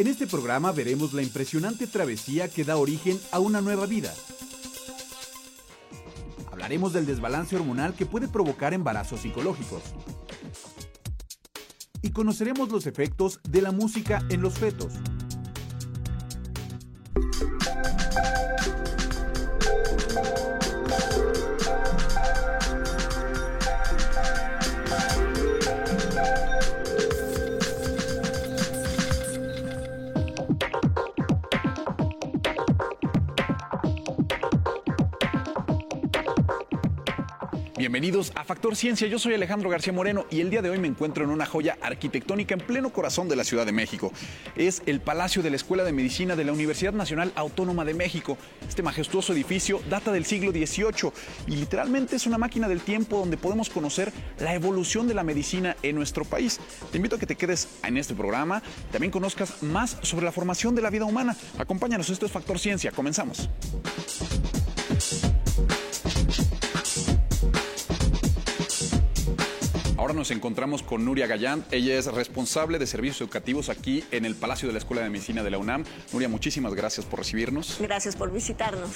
En este programa veremos la impresionante travesía que da origen a una nueva vida. Hablaremos del desbalance hormonal que puede provocar embarazos psicológicos. Y conoceremos los efectos de la música en los fetos. Bienvenidos a Factor Ciencia, yo soy Alejandro García Moreno y el día de hoy me encuentro en una joya arquitectónica en pleno corazón de la Ciudad de México. Es el Palacio de la Escuela de Medicina de la Universidad Nacional Autónoma de México. Este majestuoso edificio data del siglo XVIII y literalmente es una máquina del tiempo donde podemos conocer la evolución de la medicina en nuestro país. Te invito a que te quedes en este programa, también conozcas más sobre la formación de la vida humana. Acompáñanos, esto es Factor Ciencia, comenzamos. Nos encontramos con Nuria Gallán. Ella es responsable de servicios educativos aquí en el Palacio de la Escuela de Medicina de la UNAM. Nuria, muchísimas gracias por recibirnos. Gracias por visitarnos.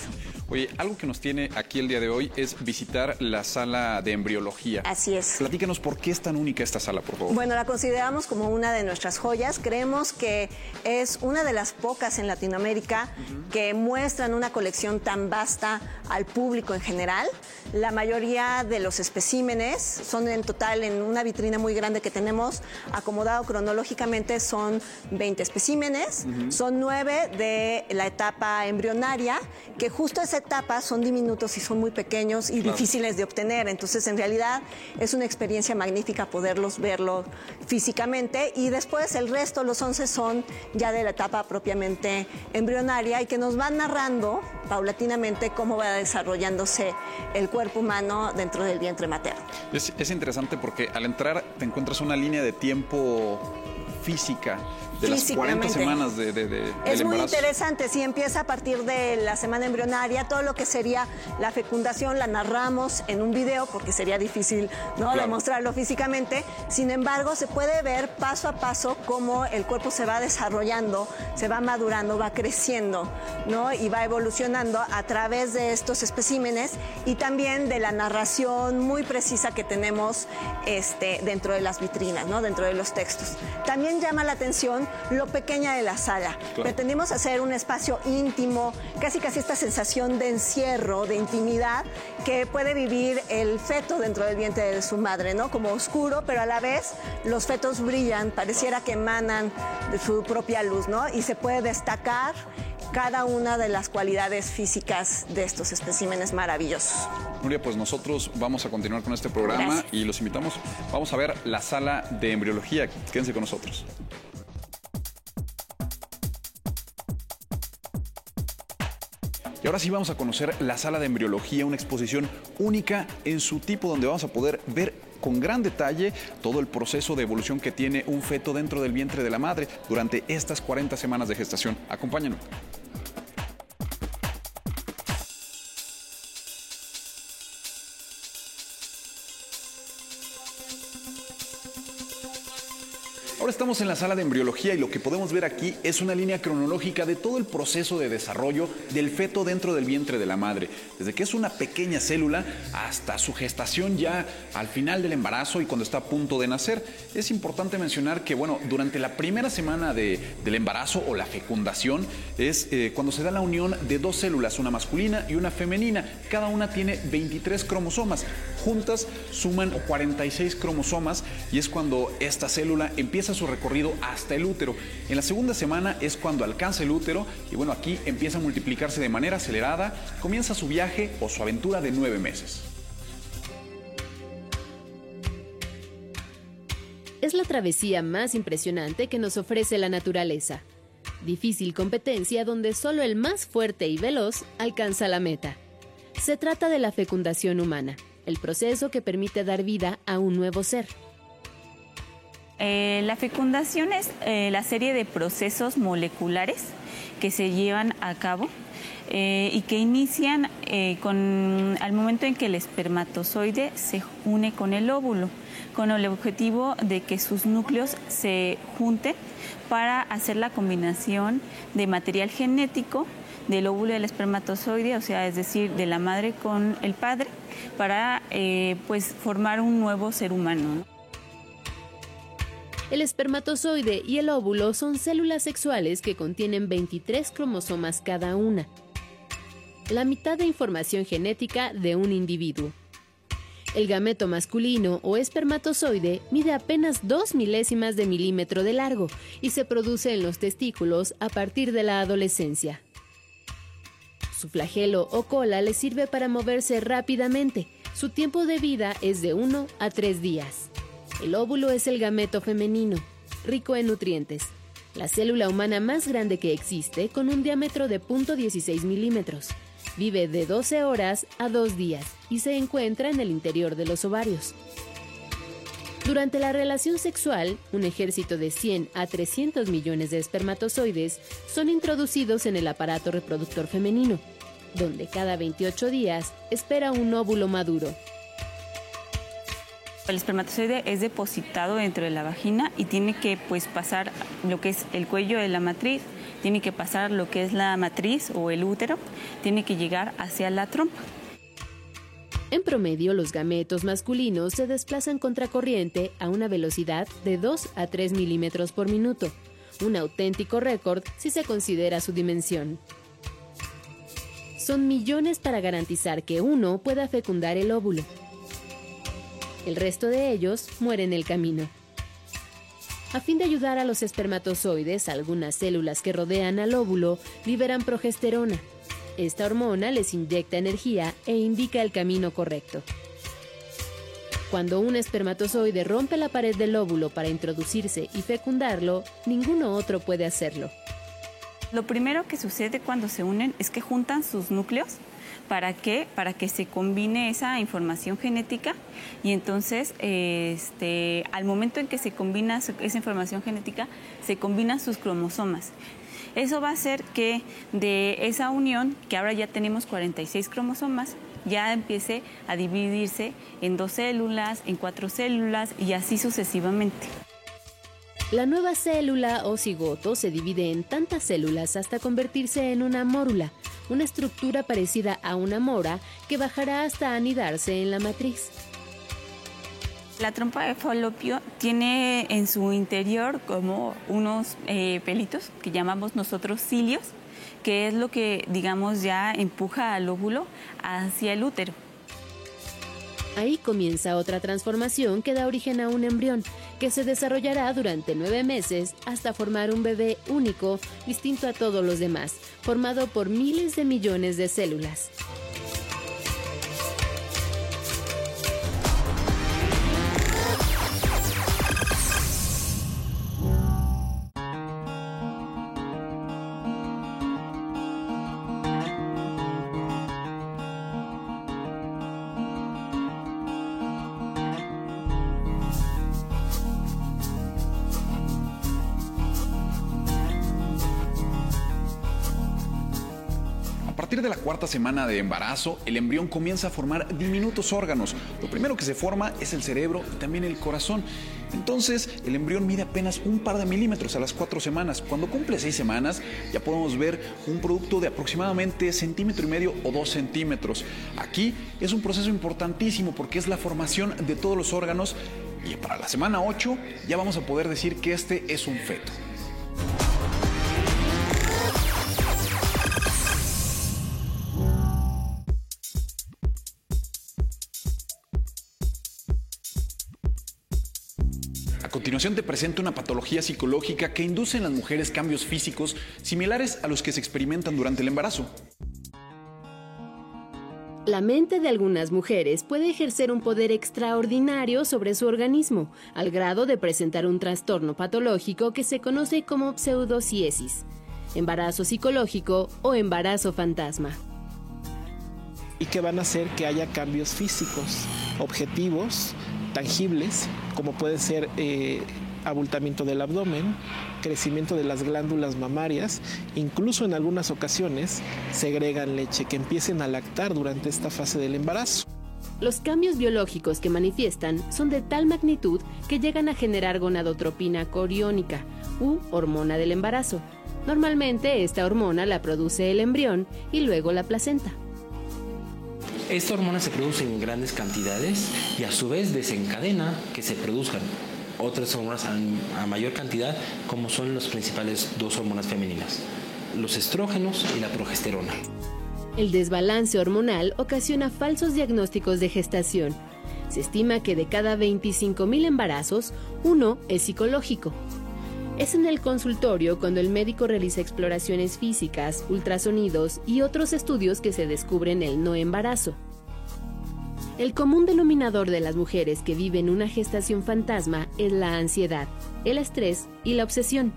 Oye, algo que nos tiene aquí el día de hoy es visitar la sala de embriología. Así es. Platícanos por qué es tan única esta sala, por favor. Bueno, la consideramos como una de nuestras joyas. Creemos que es una de las pocas en Latinoamérica que muestran una colección tan vasta al público en general. La mayoría de los especímenes son en total en una vitrina muy grande que tenemos acomodado cronológicamente son 20 especímenes, son 9 de la etapa embrionaria, que justo esa etapa son diminutos y son muy pequeños y difíciles de obtener. Entonces, en realidad es una experiencia magnífica poderlos verlo físicamente y después el resto, los 11 son ya de la etapa propiamente embrionaria y que nos van narrando paulatinamente cómo va desarrollándose el cuerpo humano dentro del vientre materno. Es, es interesante porque al entrar te encuentras una línea de tiempo física de las 40 semanas de, de, de Es del muy interesante, si empieza a partir de la semana embrionaria, todo lo que sería la fecundación la narramos en un video porque sería difícil ¿no? Claro. demostrarlo físicamente. Sin embargo, se puede ver paso a paso cómo el cuerpo se va desarrollando, se va madurando, va creciendo ¿no? y va evolucionando a través de estos especímenes y también de la narración muy precisa que tenemos este, dentro de las vitrinas, ¿no? dentro de los textos. También llama la atención lo pequeña de la sala. Claro. Pretendimos hacer un espacio íntimo, casi casi esta sensación de encierro, de intimidad que puede vivir el feto dentro del vientre de su madre, ¿no? Como oscuro, pero a la vez los fetos brillan, pareciera que emanan de su propia luz, ¿no? Y se puede destacar cada una de las cualidades físicas de estos especímenes maravillosos. Nuria, pues nosotros vamos a continuar con este programa Gracias. y los invitamos. Vamos a ver la sala de embriología. Quédense con nosotros. Y ahora sí vamos a conocer la sala de embriología, una exposición única en su tipo donde vamos a poder ver con gran detalle todo el proceso de evolución que tiene un feto dentro del vientre de la madre durante estas 40 semanas de gestación. Acompáñenos. Estamos en la sala de embriología y lo que podemos ver aquí es una línea cronológica de todo el proceso de desarrollo del feto dentro del vientre de la madre, desde que es una pequeña célula hasta su gestación ya al final del embarazo y cuando está a punto de nacer. Es importante mencionar que, bueno, durante la primera semana de- del embarazo o la fecundación es eh, cuando se da la unión de dos células, una masculina y una femenina. Cada una tiene 23 cromosomas. Juntas suman 46 cromosomas y es cuando esta célula empieza su recorrido hasta el útero. En la segunda semana es cuando alcanza el útero y bueno, aquí empieza a multiplicarse de manera acelerada, comienza su viaje o su aventura de nueve meses. Es la travesía más impresionante que nos ofrece la naturaleza. Difícil competencia donde solo el más fuerte y veloz alcanza la meta. Se trata de la fecundación humana, el proceso que permite dar vida a un nuevo ser. Eh, la fecundación es eh, la serie de procesos moleculares que se llevan a cabo eh, y que inician con, al momento en que el espermatozoide se une con el óvulo, con el objetivo de que sus núcleos se junten para hacer la combinación de material genético del óvulo y del espermatozoide, o sea, es decir, de la madre con el padre, para pues formar un nuevo ser humano. El espermatozoide y el óvulo son células sexuales que contienen 23 cromosomas cada una, la mitad de información genética de un individuo. El gameto masculino o espermatozoide mide apenas 2 milésimas de milímetro de largo y se produce en los testículos a partir de la adolescencia. Su flagelo o cola le sirve para moverse rápidamente. Su tiempo de vida es de 1 a 3 días. El óvulo es el gameto femenino, rico en nutrientes. La célula humana más grande que existe, con un diámetro de 0.16 milímetros. Vive de 12 horas a 2 días y se encuentra en el interior de los ovarios. Durante la relación sexual, un ejército de 100 a 300 millones de espermatozoides son introducidos en el aparato reproductor femenino, donde cada 28 días espera un óvulo maduro, el espermatozoide es depositado dentro de la vagina y tiene que pues pasar lo que es el cuello de la matriz, tiene que pasar lo que es la matriz o el útero, tiene que llegar hacia la trompa. En promedio, los gametos masculinos se desplazan contracorriente a una velocidad de 2 a 3 milímetros por minuto, un auténtico récord si se considera su dimensión. Son millones para garantizar que uno pueda fecundar el óvulo. El resto de ellos mueren en el camino. A fin de ayudar a los espermatozoides, algunas células que rodean al óvulo liberan progesterona. Esta hormona les inyecta energía e indica el camino correcto. Cuando un espermatozoide rompe la pared del óvulo para introducirse y fecundarlo, ninguno otro puede hacerlo. Lo primero que sucede cuando se unen es que juntan sus núcleos ¿Para qué? Para que se combine esa información genética y entonces este, al momento en que se combina esa información genética, se combinan sus cromosomas. Eso va a hacer que de esa unión, que ahora ya tenemos 46 cromosomas, ya empiece a dividirse en dos células, en cuatro células y así sucesivamente. La nueva célula o cigoto se divide en tantas células hasta convertirse en una mórula, una estructura parecida a una mora que bajará hasta anidarse en la matriz. La trompa de falopio tiene en su interior como unos eh, pelitos que llamamos nosotros cilios, que es lo que, digamos, ya empuja al óvulo hacia el útero. Ahí comienza otra transformación que da origen a un embrión, que se desarrollará durante nueve meses hasta formar un bebé único, distinto a todos los demás, formado por miles de millones de células. De la cuarta semana de embarazo, el embrión comienza a formar diminutos órganos. Lo primero que se forma es el cerebro y también el corazón. Entonces, el embrión mide apenas un par de milímetros a las cuatro semanas. Cuando cumple seis semanas, ya podemos ver un producto de aproximadamente centímetro y medio o dos centímetros. Aquí es un proceso importantísimo porque es la formación de todos los órganos y para la semana 8 ya vamos a poder decir que este es un feto. Continuación te presento una patología psicológica que induce en las mujeres cambios físicos similares a los que se experimentan durante el embarazo. La mente de algunas mujeres puede ejercer un poder extraordinario sobre su organismo, al grado de presentar un trastorno patológico que se conoce como pseudociesis, embarazo psicológico o embarazo fantasma. Y que van a hacer que haya cambios físicos, objetivos, tangibles, como puede ser eh, abultamiento del abdomen, crecimiento de las glándulas mamarias, incluso en algunas ocasiones segregan leche que empiecen a lactar durante esta fase del embarazo. Los cambios biológicos que manifiestan son de tal magnitud que llegan a generar gonadotropina coriónica u hormona del embarazo. Normalmente esta hormona la produce el embrión y luego la placenta. Esta hormona se produce en grandes cantidades y a su vez desencadena que se produzcan otras hormonas a, mayor cantidad, como son las principales dos hormonas femeninas, los estrógenos y la progesterona. El desbalance hormonal ocasiona falsos diagnósticos de gestación. Se estima que de cada 25.000 embarazos, uno es psicológico. Es en el consultorio cuando el médico realiza exploraciones físicas, ultrasonidos y otros estudios que se descubren el no embarazo. El común denominador de las mujeres que viven una gestación fantasma es la ansiedad, el estrés y la obsesión.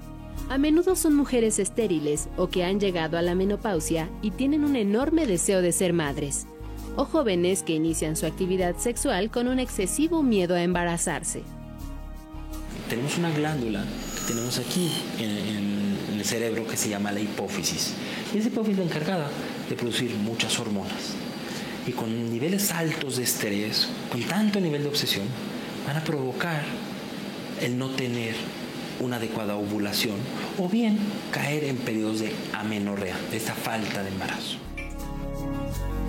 A menudo son mujeres estériles o que han llegado a la menopausia y tienen un enorme deseo de ser madres, o jóvenes que inician su actividad sexual con un excesivo miedo a embarazarse. Tenemos una glándula tenemos aquí en, el cerebro que se llama la hipófisis. Y esa hipófisis es la encargada de producir muchas hormonas y con niveles altos de estrés, con tanto nivel de obsesión, van a provocar el no tener una adecuada ovulación o bien caer en periodos de amenorrea, de esta falta de embarazo.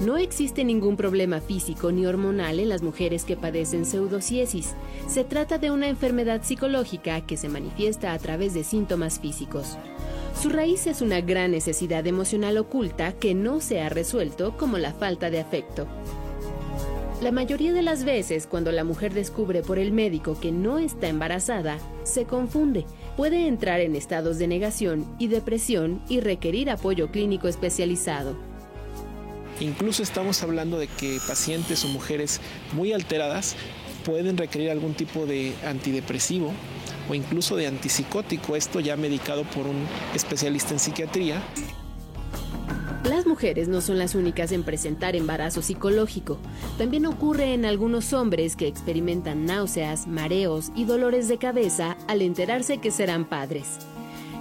No existe ningún problema físico ni hormonal en las mujeres que padecen pseudociesis. Se trata de una enfermedad psicológica que se manifiesta a través de síntomas físicos. Su raíz es una gran necesidad emocional oculta que no se ha resuelto como la falta de afecto. La mayoría de las veces cuando la mujer descubre por el médico que no está embarazada, se confunde, puede entrar en estados de negación y depresión y requerir apoyo clínico especializado. Incluso estamos hablando de que pacientes o mujeres muy alteradas pueden requerir algún tipo de antidepresivo o incluso de antipsicótico, esto ya medicado por un especialista en psiquiatría. Las mujeres no son las únicas en presentar embarazo psicológico. También ocurre en algunos hombres que experimentan náuseas, mareos y dolores de cabeza al enterarse que serán padres.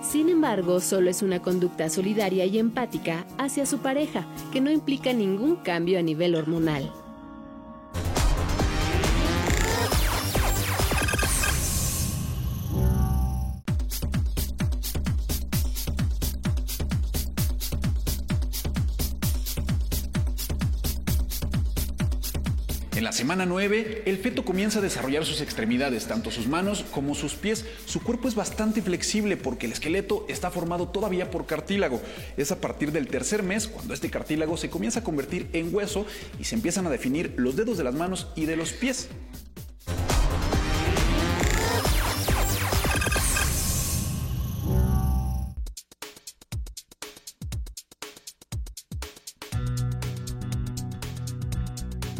Sin embargo, solo es una conducta solidaria y empática hacia su pareja, que no implica ningún cambio a nivel hormonal. En la semana 9, el feto comienza a desarrollar sus extremidades, tanto sus manos como sus pies. Su cuerpo es bastante flexible porque el esqueleto está formado todavía por cartílago. Es a partir del tercer mes cuando este cartílago se comienza a convertir en hueso y se empiezan a definir los dedos de las manos y de los pies.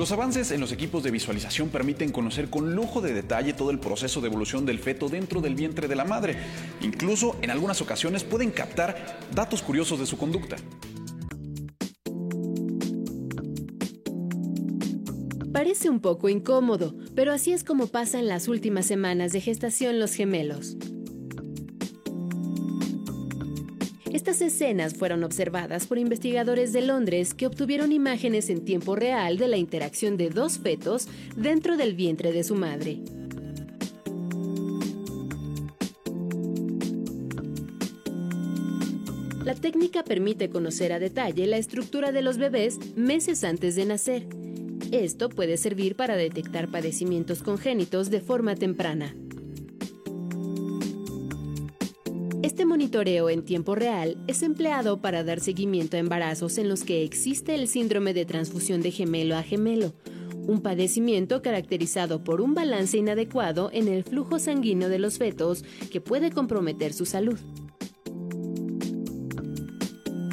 Los avances en los equipos de visualización permiten conocer con lujo de detalle todo el proceso de evolución del feto dentro del vientre de la madre. Incluso en algunas ocasiones pueden captar datos curiosos de su conducta. Parece un poco incómodo, pero así es como pasan las últimas semanas de gestación los gemelos. Estas escenas fueron observadas por investigadores de Londres que obtuvieron imágenes en tiempo real de la interacción de dos fetos dentro del vientre de su madre. La técnica permite conocer a detalle la estructura de los bebés meses antes de nacer. Esto puede servir para detectar padecimientos congénitos de forma temprana. Este monitoreo en tiempo real es empleado para dar seguimiento a embarazos en los que existe el síndrome de transfusión de gemelo a gemelo, un padecimiento caracterizado por un balance inadecuado en el flujo sanguíneo de los fetos que puede comprometer su salud.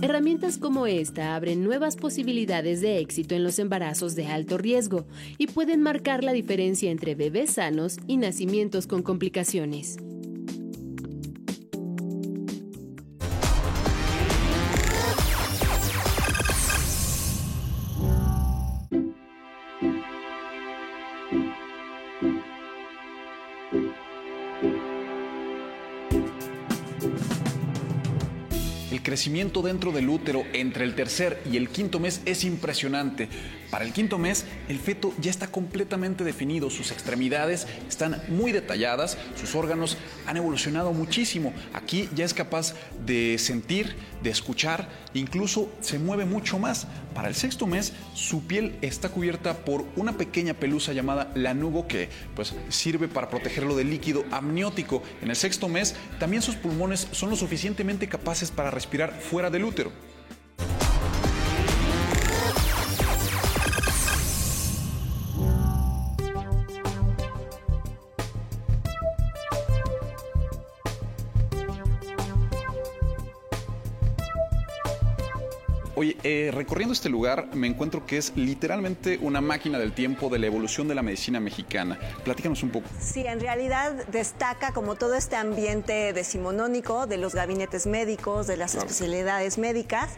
Herramientas como esta abren nuevas posibilidades de éxito en los embarazos de alto riesgo y pueden marcar la diferencia entre bebés sanos y nacimientos con complicaciones. Crecimiento dentro del útero entre el tercer y el quinto mes es impresionante. Para el quinto mes, el feto ya está completamente definido, sus extremidades están muy detalladas, sus órganos han evolucionado muchísimo. Aquí ya es capaz de sentir, de escuchar, incluso se mueve mucho más. Para el sexto mes, su piel está cubierta por una pequeña pelusa llamada lanugo que pues, sirve para protegerlo del líquido amniótico. En el sexto mes, también sus pulmones son lo suficientemente capaces para respirar fuera del útero. Recorriendo este lugar me encuentro que es literalmente una máquina del tiempo de la evolución de la medicina mexicana. Platícanos un poco. Sí, en realidad destaca como todo este ambiente decimonónico de los gabinetes médicos, de las especialidades médicas.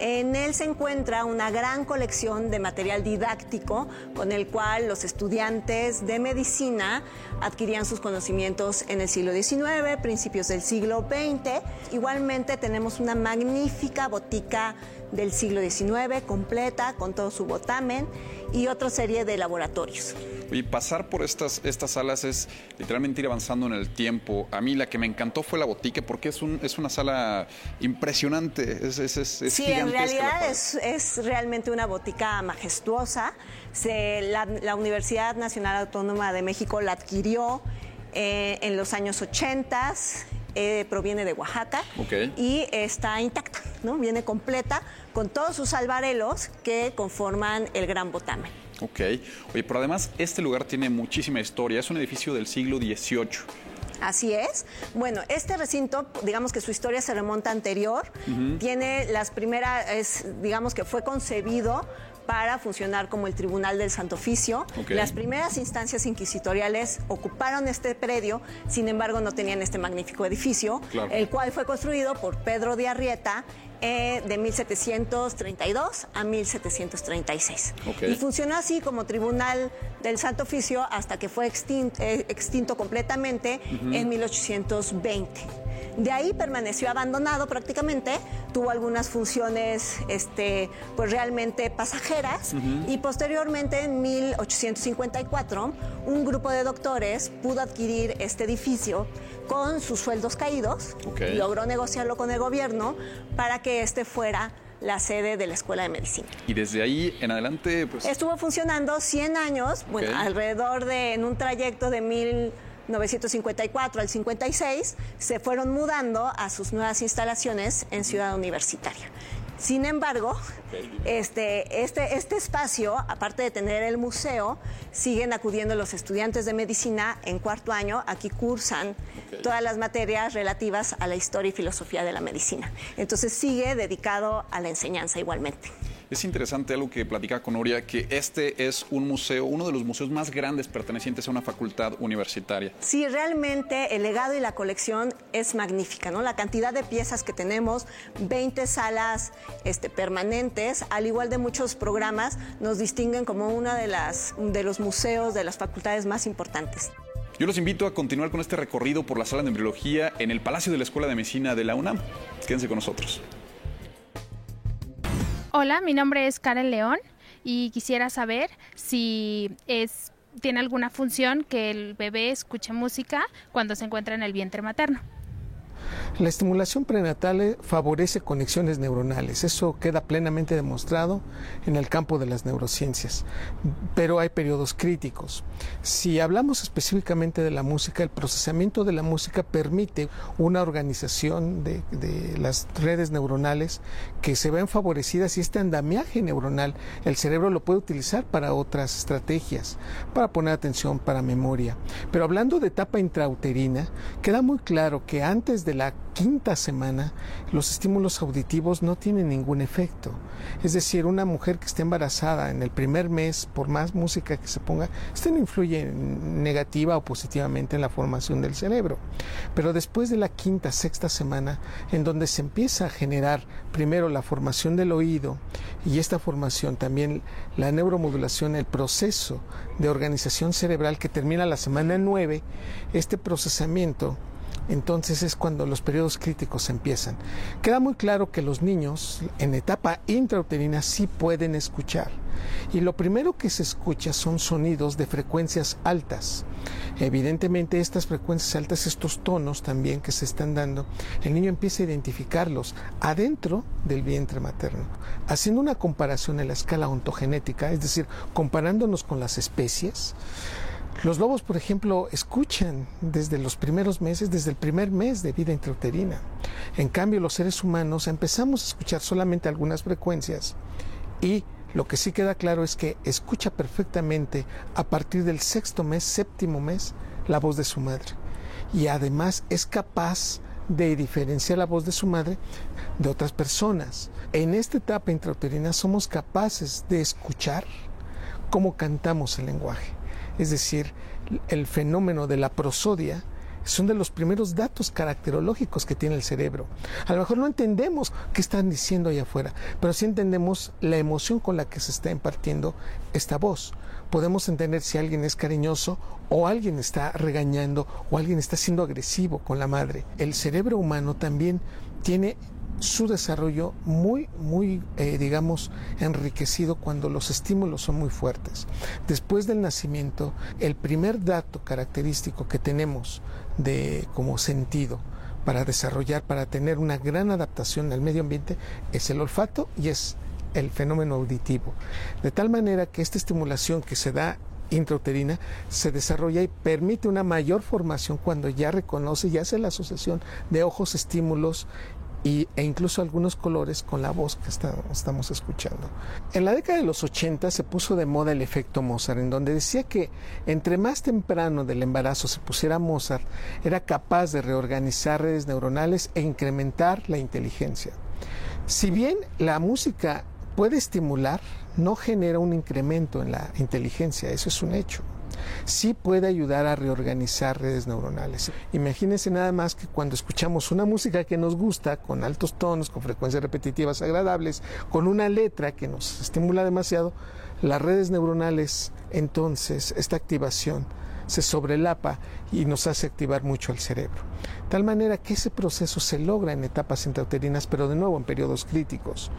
En él se encuentra una gran colección de material didáctico con el cual los estudiantes de medicina adquirían sus conocimientos en el siglo XIX, principios del siglo XX. Igualmente tenemos una magnífica botica del siglo XIX, completa, con todo su botamen y otra serie de laboratorios. Y pasar por estas, estas salas es literalmente ir avanzando en el tiempo. A mí la que me encantó fue la botica porque es, un, es una sala impresionante. Es, es, es sí, en realidad es, es, realmente una botica majestuosa. Se, la, la, Universidad Nacional Autónoma de México la adquirió eh, en los años 80. Eh, proviene de Oaxaca okay. y está intacta, ¿no? Viene completa con todos sus albarelos que conforman el Gran Botamen. Ok. Oye, pero además este lugar tiene muchísima historia. Es un edificio del siglo XVIII. Así es. Bueno, este recinto, digamos que su historia se remonta anterior. Uh -huh. Tiene las primeras, es, digamos que fue concebido para funcionar como el Tribunal del Santo Oficio. Okay. Las primeras instancias inquisitoriales ocuparon este predio, sin embargo no tenían este magnífico edificio, claro. el cual fue construido por Pedro de Arrieta eh, de 1732 a 1736. Okay. Y funcionó así como Tribunal del Santo Oficio hasta que fue extinto, eh, extinto completamente uh -huh. en 1820. De ahí permaneció abandonado prácticamente, tuvo algunas funciones este, pues realmente pasajeras Uh -huh. y posteriormente en 1854 un grupo de doctores pudo adquirir este edificio con sus sueldos caídos, Okay. logró negociarlo con el gobierno para que este fuera la sede de la Escuela de Medicina. Y desde ahí en adelante, pues... Estuvo funcionando 100 años, bueno, alrededor de, en un trayecto de 1954 al 56, se fueron mudando a sus nuevas instalaciones en Ciudad Universitaria. Sin embargo, este, este, este espacio, aparte de tener el museo, siguen acudiendo los estudiantes de medicina en cuarto año. Aquí cursan todas las materias relativas a la historia y filosofía de la medicina. Entonces sigue dedicado a la enseñanza igualmente. Es interesante algo que platicaba con Nuria, que este es un museo, uno de los museos más grandes pertenecientes a una facultad universitaria. Sí, realmente el legado y la colección es magnífica, ¿no? La cantidad de piezas que tenemos, 20 salas este, permanentes, al igual de muchos programas, nos distinguen como uno de, las, de los museos de las facultades más importantes. Yo los invito a continuar con este recorrido por la sala de embriología en el Palacio de la Escuela de Medicina de la UNAM. Quédense con nosotros. Hola, mi nombre es Karen León y quisiera saber si es tiene alguna función que el bebé escuche música cuando se encuentra en el vientre materno. La estimulación prenatal eh, favorece conexiones neuronales, eso queda plenamente demostrado en el campo de las neurociencias, pero hay periodos críticos. Si hablamos específicamente de la música, el procesamiento de la música permite una organización de, las redes neuronales que se ven favorecidas y este andamiaje neuronal el cerebro lo puede utilizar para otras estrategias, para poner atención, para memoria. Pero hablando de etapa intrauterina, queda muy claro que antes de la quinta semana los estímulos auditivos no tienen ningún efecto. Es decir, una mujer que esté embarazada en el primer mes, por más música que se ponga, esto no influye negativa o positivamente en la formación del cerebro. Pero después de la quinta, sexta semana, en donde se empieza a generar primero la formación del oído y esta formación también la neuromodulación, el proceso de organización cerebral que termina la semana 9, este procesamiento entonces es cuando los periodos críticos empiezan. Queda muy claro que los niños en etapa intrauterina sí pueden escuchar. Y lo primero que se escucha son sonidos de frecuencias altas. Evidentemente estas frecuencias altas, estos tonos también que se están dando, el niño empieza a identificarlos adentro del vientre materno. Haciendo una comparación en la escala ontogenética, es decir, comparándonos con las especies, los lobos, por ejemplo, escuchan desde los primeros meses, desde el primer mes de vida intrauterina. En cambio, los seres humanos empezamos a escuchar solamente algunas frecuencias y lo que sí queda claro es que escucha perfectamente a partir del sexto mes, séptimo mes, la voz de su madre. Y además es capaz de diferenciar la voz de su madre de otras personas. En esta etapa intrauterina somos capaces de escuchar cómo cantamos el lenguaje es decir, el fenómeno de la prosodia, son de los primeros datos caracterológicos que tiene el cerebro. A lo mejor no entendemos qué están diciendo allá afuera, pero sí entendemos la emoción con la que se está impartiendo esta voz. Podemos entender si alguien es cariñoso o alguien está regañando o alguien está siendo agresivo con la madre. El cerebro humano también tiene su desarrollo muy, muy, eh, digamos, enriquecido cuando los estímulos son muy fuertes. Después del nacimiento, el primer dato característico que tenemos de como sentido para desarrollar, para tener una gran adaptación al medio ambiente, es el olfato y es el fenómeno auditivo. De tal manera que esta estimulación que se da intrauterina se desarrolla y permite una mayor formación cuando ya reconoce y hace la asociación de ojos, estímulos y, e incluso algunos colores con la voz que estamos escuchando. En la década de los 80 se puso de moda el efecto Mozart, en donde decía que entre más temprano del embarazo se pusiera Mozart, era capaz de reorganizar redes neuronales e incrementar la inteligencia. Si bien la música puede estimular, no genera un incremento en la inteligencia, eso es un hecho sí puede ayudar a reorganizar redes neuronales. Imagínense nada más que cuando escuchamos una música que nos gusta, con altos tonos, con frecuencias repetitivas agradables, con una letra que nos estimula demasiado, las redes neuronales, entonces, esta activación se sobrelapa y nos hace activar mucho el cerebro. Tal manera que ese proceso se logra en etapas intrauterinas, pero de nuevo en periodos críticos.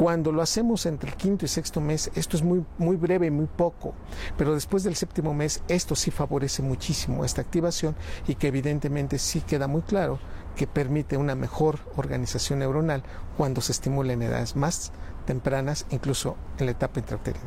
Cuando lo hacemos entre el quinto y sexto mes, esto es muy, muy breve y muy poco, pero después del séptimo mes, esto sí favorece muchísimo esta activación y que evidentemente sí queda muy claro que permite una mejor organización neuronal cuando se estimula en edades más tempranas, incluso en la etapa intrauterina.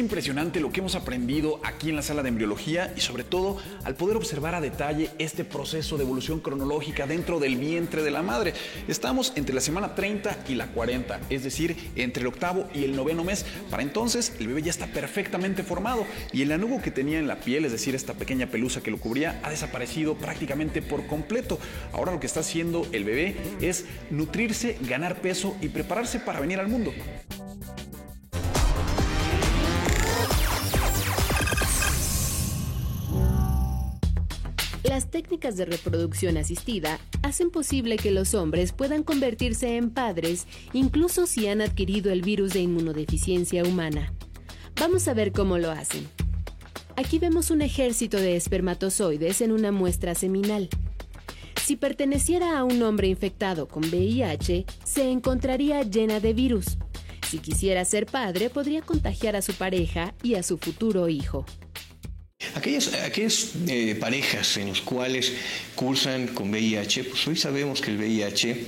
Impresionante lo que hemos aprendido aquí en la sala de embriología y sobre todo al poder observar a detalle este proceso de evolución cronológica dentro del vientre de la madre. Estamos entre la semana 30 y la 40, es decir, entre el octavo y el noveno mes. Para entonces el bebé ya está perfectamente formado y el anugo que tenía en la piel, es decir, esta pequeña pelusa que lo cubría, ha desaparecido prácticamente por completo. Ahora lo que está haciendo el bebé es nutrirse, ganar peso y prepararse para venir al mundo. Técnicas de reproducción asistida hacen posible que los hombres puedan convertirse en padres incluso si han adquirido el virus de inmunodeficiencia humana. Vamos a ver cómo lo hacen. Aquí vemos un ejército de espermatozoides en una muestra seminal. Si perteneciera a un hombre infectado con VIH, se encontraría llena de virus. Si quisiera ser padre, podría contagiar a su pareja y a su futuro hijo. Aquellas, aquellas eh, parejas en las cuales cursan con VIH, pues hoy sabemos que el VIH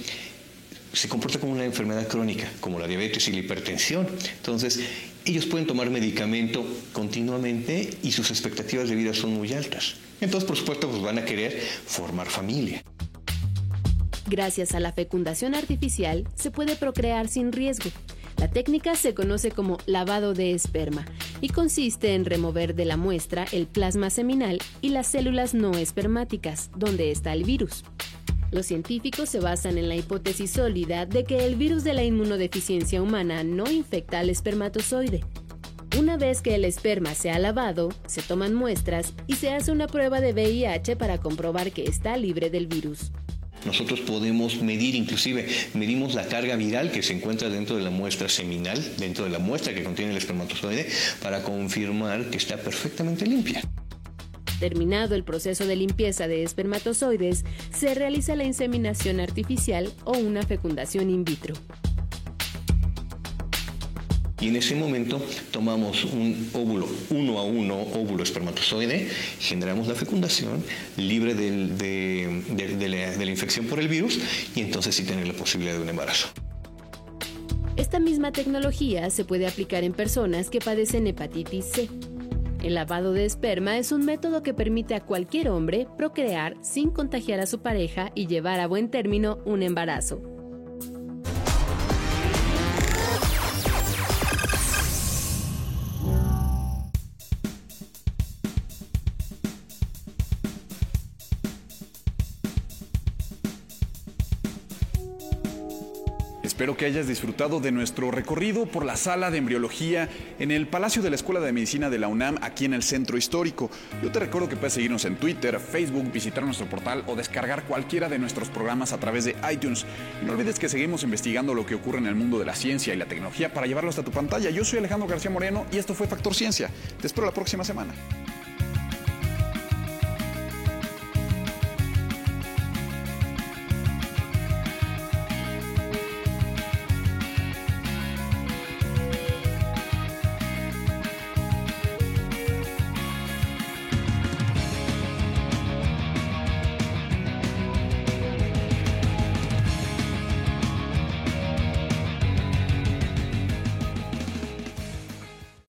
se comporta como una enfermedad crónica, como la diabetes y la hipertensión. Entonces, ellos pueden tomar medicamento continuamente y sus expectativas de vida son muy altas. Entonces, por supuesto, pues van a querer formar familia. Gracias a la fecundación artificial, se puede procrear sin riesgo. La técnica se conoce como lavado de esperma y consiste en remover de la muestra el plasma seminal y las células no espermáticas, donde está el virus. Los científicos se basan en la hipótesis sólida de que el virus de la inmunodeficiencia humana no infecta al espermatozoide. Una vez que el esperma se ha lavado, se toman muestras y se hace una prueba de VIH para comprobar que está libre del virus. Nosotros podemos medir, inclusive medimos la carga viral que se encuentra dentro de la muestra seminal, dentro de la muestra que contiene el espermatozoide, para confirmar que está perfectamente limpia. Terminado el proceso de limpieza de espermatozoides, se realiza la inseminación artificial o una fecundación in vitro. Y en ese momento tomamos un óvulo, uno a uno óvulo espermatozoide, generamos la fecundación libre de, la, infección por el virus y entonces sí tener la posibilidad de un embarazo. Esta misma tecnología se puede aplicar en personas que padecen hepatitis C. El lavado de esperma es un método que permite a cualquier hombre procrear sin contagiar a su pareja y llevar a buen término un embarazo. Espero que hayas disfrutado de nuestro recorrido por la sala de embriología en el Palacio de la Escuela de Medicina de la UNAM, aquí en el Centro Histórico. Yo te recuerdo que puedes seguirnos en Twitter, Facebook, visitar nuestro portal o descargar cualquiera de nuestros programas a través de iTunes. Y no olvides que seguimos investigando lo que ocurre en el mundo de la ciencia y la tecnología para llevarlo hasta tu pantalla. Yo soy Alejandro García Moreno y esto fue Factor Ciencia. Te espero la próxima semana.